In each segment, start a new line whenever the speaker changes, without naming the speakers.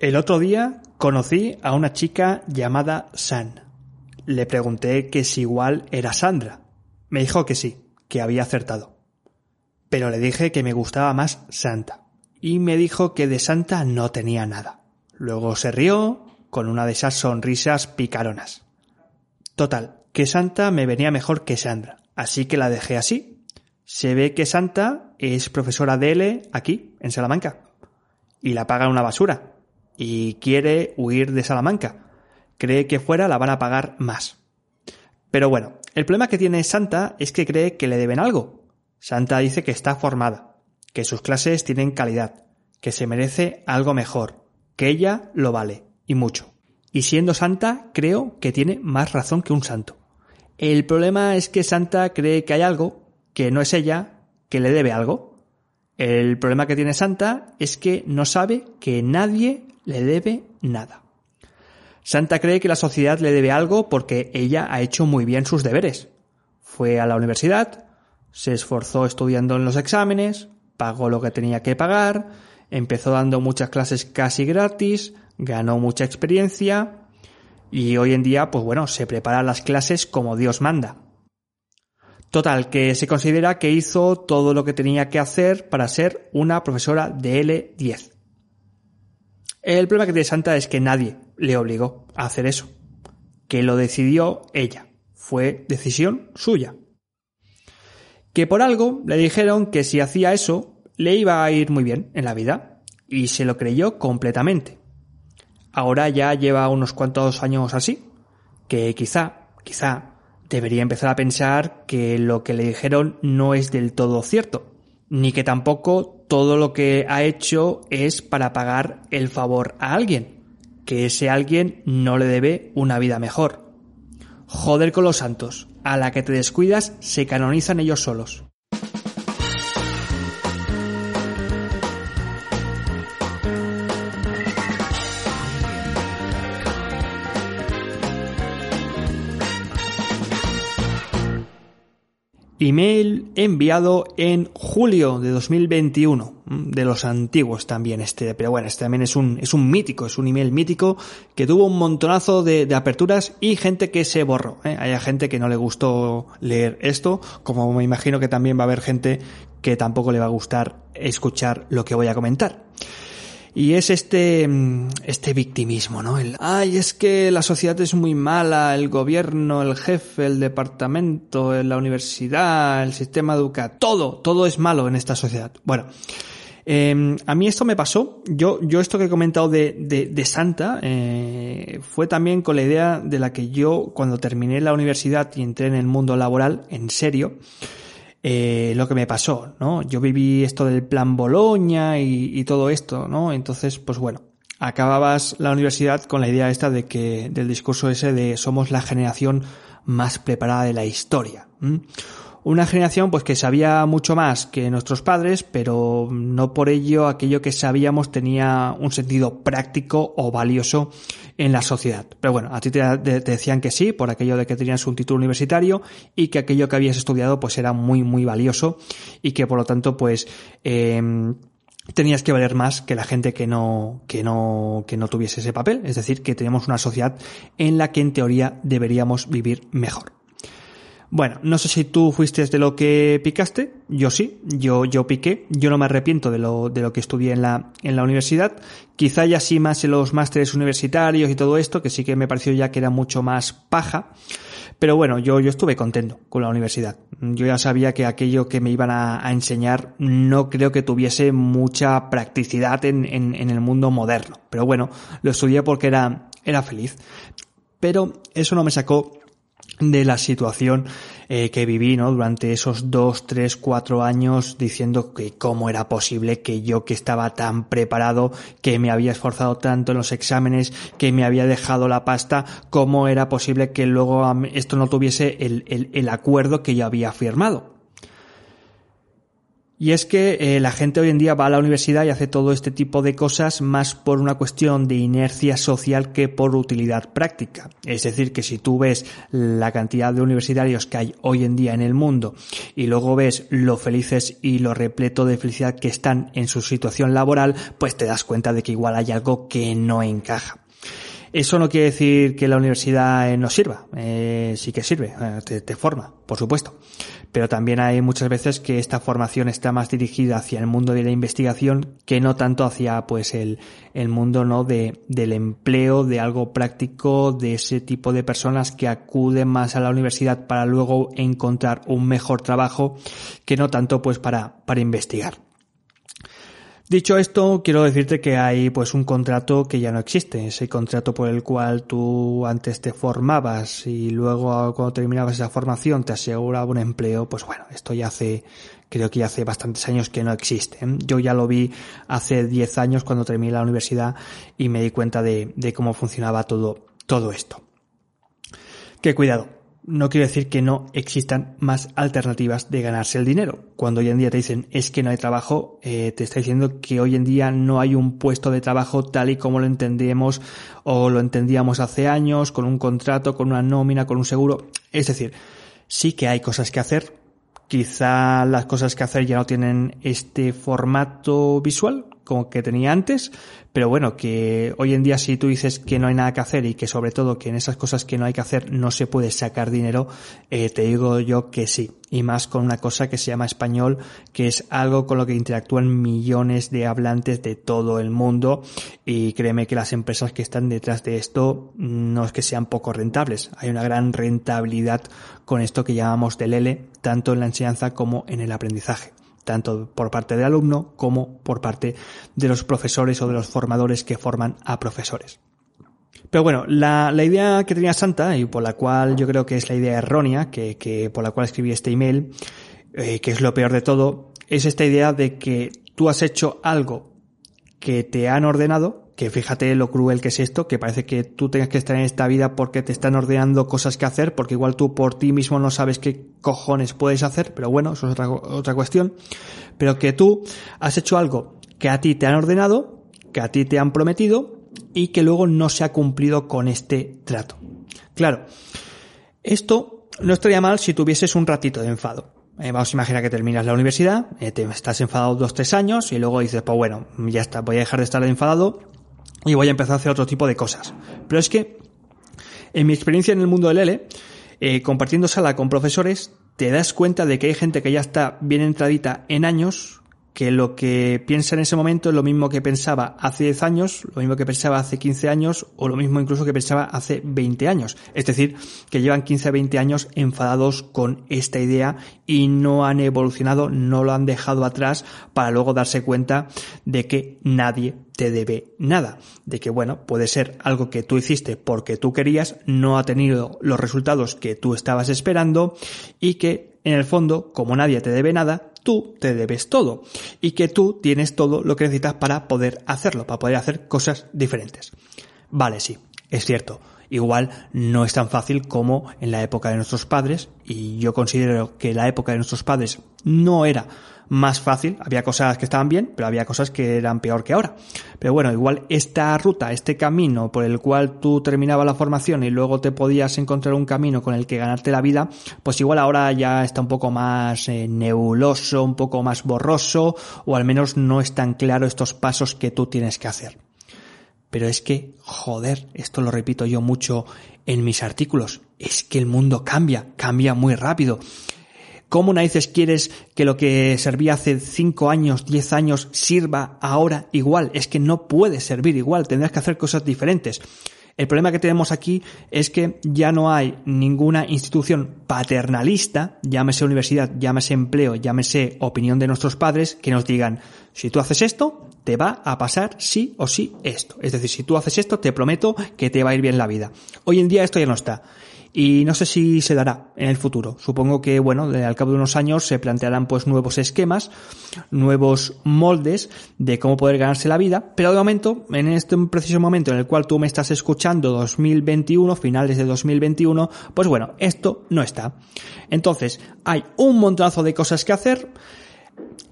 El otro día conocí a una chica llamada San. Le pregunté que si igual era Sandra. Me dijo que sí, que había acertado. Pero le dije que me gustaba más Santa. Y me dijo que de Santa no tenía nada. Luego se rió con una de esas sonrisas picaronas. Total, que Santa me venía mejor que Sandra, así que la dejé así. Se ve que Santa es profesora de L aquí, en Salamanca. Y la paga una basura y quiere huir de Salamanca. Cree que fuera la van a pagar más. Pero bueno, el problema que tiene Santa es que cree que le deben algo. Santa dice que está formada, que sus clases tienen calidad, que se merece algo mejor, que ella lo vale, y mucho. Y siendo Santa, creo que tiene más razón que un santo. El problema es que Santa cree que hay algo, que no es ella, que le debe algo. El problema que tiene Santa es que no sabe que nadie le debe nada. Santa cree que la sociedad le debe algo porque ella ha hecho muy bien sus deberes. Fue a la universidad, se esforzó estudiando en los exámenes, pagó lo que tenía que pagar, empezó dando muchas clases casi gratis, ganó mucha experiencia y hoy en día, pues bueno, se prepara las clases como Dios manda. Total, que se considera que hizo todo lo que tenía que hacer para ser una profesora de L10. El problema que tiene Santa es que nadie le obligó a hacer eso, que lo decidió ella, fue decisión suya. Que por algo le dijeron que si hacía eso le iba a ir muy bien en la vida, y se lo creyó completamente. Ahora ya lleva unos cuantos años así, que quizá, quizá, debería empezar a pensar que lo que le dijeron no es del todo cierto, ni que tampoco todo lo que ha hecho es para pagar el favor a alguien, que ese alguien no le debe una vida mejor. Joder con los santos, a la que te descuidas se canonizan ellos solos. Email enviado en julio de 2021, mm, de los antiguos también este, pero bueno, este también es un, es un mítico, es un email mítico que tuvo un montonazo de, aperturas y gente que se borró. ¿eh? Hay gente que no le gustó leer esto, como me imagino que también va a haber gente que tampoco le va a gustar escuchar lo que voy a comentar. Y es este, mm, este victimismo, ¿no? El, ay, es que la sociedad es muy mala, el gobierno, el jefe, el departamento, la universidad, el sistema educativo, todo, todo es malo en esta sociedad. Bueno, em, a mí esto me pasó, yo, yo esto que he comentado de, de, de Santa, eh, fue también con la idea de la que yo, cuando terminé la universidad y entré en el mundo laboral, en serio, eh, lo que me pasó, ¿no? Yo viví esto del plan Boloña y, todo esto, ¿no? Entonces, pues bueno, acababas la universidad con la idea esta de que, del discurso ese de somos la generación más preparada de la historia. Una generación pues que sabía mucho más que nuestros padres, pero no por ello aquello que sabíamos tenía un sentido práctico o valioso en la sociedad. Pero bueno, a ti te, decían que sí, por aquello de que tenías un título universitario y que aquello que habías estudiado pues era muy muy valioso y que por lo tanto pues em, tenías que valer más que la gente que no, que no, que no tuviese ese papel. Es decir, que tenemos una sociedad en la que en teoría deberíamos vivir mejor. Bueno, no sé si tú fuiste de lo que picaste, yo sí, yo, yo piqué, yo no me arrepiento de lo, de lo que estudié en la, en la universidad, quizá ya sí más en los másteres universitarios y todo esto, que sí que me pareció ya que era mucho más paja, pero bueno, yo, yo estuve contento con la universidad. Yo ya sabía que aquello que me iban a, a enseñar no creo que tuviese mucha practicidad en, en, en el mundo moderno, pero bueno, lo estudié porque era, era feliz. Pero eso no me sacó de la situación eh, que viví ¿no? durante esos dos, tres, cuatro años diciendo que cómo era posible que yo que estaba tan preparado, que me había esforzado tanto en los exámenes, que me había dejado la pasta, cómo era posible que luego esto no tuviese el, el, el acuerdo que yo había firmado. Y es que eh, la gente hoy en día va a la universidad y hace todo este tipo de cosas más por una cuestión de inercia social que por utilidad práctica. Es decir, que si tú ves la cantidad de universitarios que hay hoy en día en el mundo y luego ves lo felices y lo repleto de felicidad que están en su situación laboral, pues te das cuenta de que igual hay algo que no encaja. Eso no quiere decir que la universidad no sirva, eh, sí que sirve, eh, te forma, por supuesto pero también hay muchas veces que esta formación está más dirigida hacia el mundo de la investigación que no tanto hacia pues el, el mundo no de, del empleo, de algo práctico, de ese tipo de personas que acuden más a la universidad para luego encontrar un mejor trabajo que no tanto pues para, para investigar. Dicho esto, quiero decirte que hay pues un contrato que ya no existe, ese contrato por el cual tú antes te formabas y luego cuando terminabas esa formación te aseguraba un empleo, pues bueno, esto ya hace, creo que ya hace bastantes años que no existe. Yo ya lo vi hace 10 años cuando terminé la universidad y me di cuenta de, de cómo funcionaba todo, todo esto. Que cuidado, no quiero decir que no existan más alternativas de ganarse el dinero. Cuando hoy en día te dicen es que no hay trabajo, eh, te está diciendo que hoy en día no hay un puesto de trabajo tal y como lo entendíamos o lo entendíamos hace años, con un contrato, con una nómina, con un seguro. Es decir, sí que hay cosas que hacer. Quizá las cosas que hacer ya no tienen este formato visual como que tenía antes, pero bueno, que hoy en día si tú dices que no hay nada que hacer y que sobre todo que en esas cosas que no hay que hacer no se puede sacar dinero, eh, te digo yo que sí. Y más con una cosa que se llama español, que es algo con lo que interactúan millones de hablantes de todo el mundo. Y créeme que las empresas que están detrás de esto no es que sean poco rentables. Hay una gran rentabilidad con esto que llamamos del L, tanto en la enseñanza como en el aprendizaje tanto por parte del alumno como por parte de los profesores o de los formadores que forman a profesores. Pero bueno, la, idea que tenía Santa, y por la cual yo creo que es la idea errónea, que, por la cual escribí este email, eh, que es lo peor de todo, es esta idea de que tú has hecho algo que te han ordenado que fíjate lo cruel que es esto, que parece que tú tengas que estar en esta vida porque te están ordenando cosas que hacer, porque igual tú por ti mismo no sabes qué cojones puedes hacer, pero bueno, eso es otra, otra cuestión, pero que tú has hecho algo que a ti te han ordenado, que a ti te han prometido y que luego no se ha cumplido con este trato. Claro, esto no estaría mal si tuvieses un ratito de enfado. Eh, vamos a imaginar que terminas la universidad, eh, te estás enfadado dos, tres años y luego dices, pues bueno, ya está, voy a dejar de estar enfadado y voy a empezar a hacer otro tipo de cosas. Pero es que, en mi experiencia en el mundo del L, eh, compartiendo sala con profesores, te das cuenta de que hay gente que ya está bien entradita en años, que lo que piensa en ese momento es lo mismo que pensaba hace 10 años, lo mismo que pensaba hace 15 años o lo mismo incluso que pensaba hace 20 años. Es decir, que llevan 15 a 20 años enfadados con esta idea y no han evolucionado, no lo han dejado atrás para luego darse cuenta de que nadie te debe nada. De que, bueno, puede ser algo que tú hiciste porque tú querías, no ha tenido los resultados que tú estabas esperando y que en el fondo, como nadie te debe nada, tú te debes todo y que tú tienes todo lo que necesitas para poder hacerlo, para poder hacer cosas diferentes. Vale, sí, es cierto. Igual no es tan fácil como en la época de nuestros padres y yo considero que la época de nuestros padres no era más fácil. Había cosas que estaban bien, pero había cosas que eran peor que ahora. Pero bueno, igual esta ruta, este camino por el cual tú terminabas la formación y luego te podías encontrar un camino con el que ganarte la vida, pues igual ahora ya está un poco más eh, nebuloso, un poco más borroso, o al menos no es tan claro estos pasos que tú tienes que hacer. Pero es que, joder, esto lo repito yo mucho en mis artículos, es que el mundo cambia, cambia muy rápido. ¿Cómo narices quieres que lo que servía hace 5 años, 10 años sirva ahora igual? Es que no puede servir igual, tendrás que hacer cosas diferentes. El problema que tenemos aquí es que ya no hay ninguna institución paternalista, llámese universidad, llámese empleo, llámese opinión de nuestros padres, que nos digan, si tú haces esto, te va a pasar sí o sí esto. Es decir, si tú haces esto, te prometo que te va a ir bien la vida. Hoy en día esto ya no está y no sé si se dará en el futuro. Supongo que, bueno, al cabo de unos años se plantearán pues nuevos esquemas, nuevos moldes de cómo poder ganarse la vida, pero de momento, en este preciso momento en el cual tú me estás escuchando 2021, finales de 2021, pues bueno, esto no está. Entonces, hay un montonazo de cosas que hacer,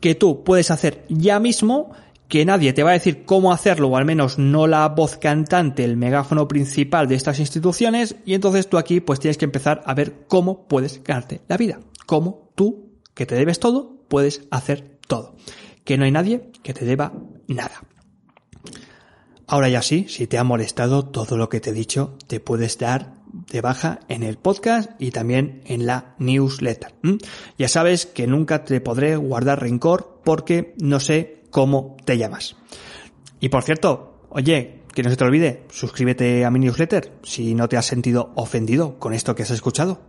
que tú puedes hacer ya mismo, que nadie te va a decir cómo hacerlo, o al menos no la voz cantante, el megáfono principal de estas instituciones, y entonces tú aquí pues tienes que empezar a ver cómo puedes ganarte la vida, cómo tú, que te debes todo, puedes hacer todo, que no hay nadie que te deba nada. Ahora ya sí, si te ha molestado todo lo que te he dicho, te puedes dar de baja en el podcast y también en la newsletter. Ya sabes que nunca te podré guardar rencor porque no sé cómo te llamas. Y por cierto, oye, que no se te olvide, suscríbete a mi newsletter si no te has sentido ofendido con esto que has escuchado.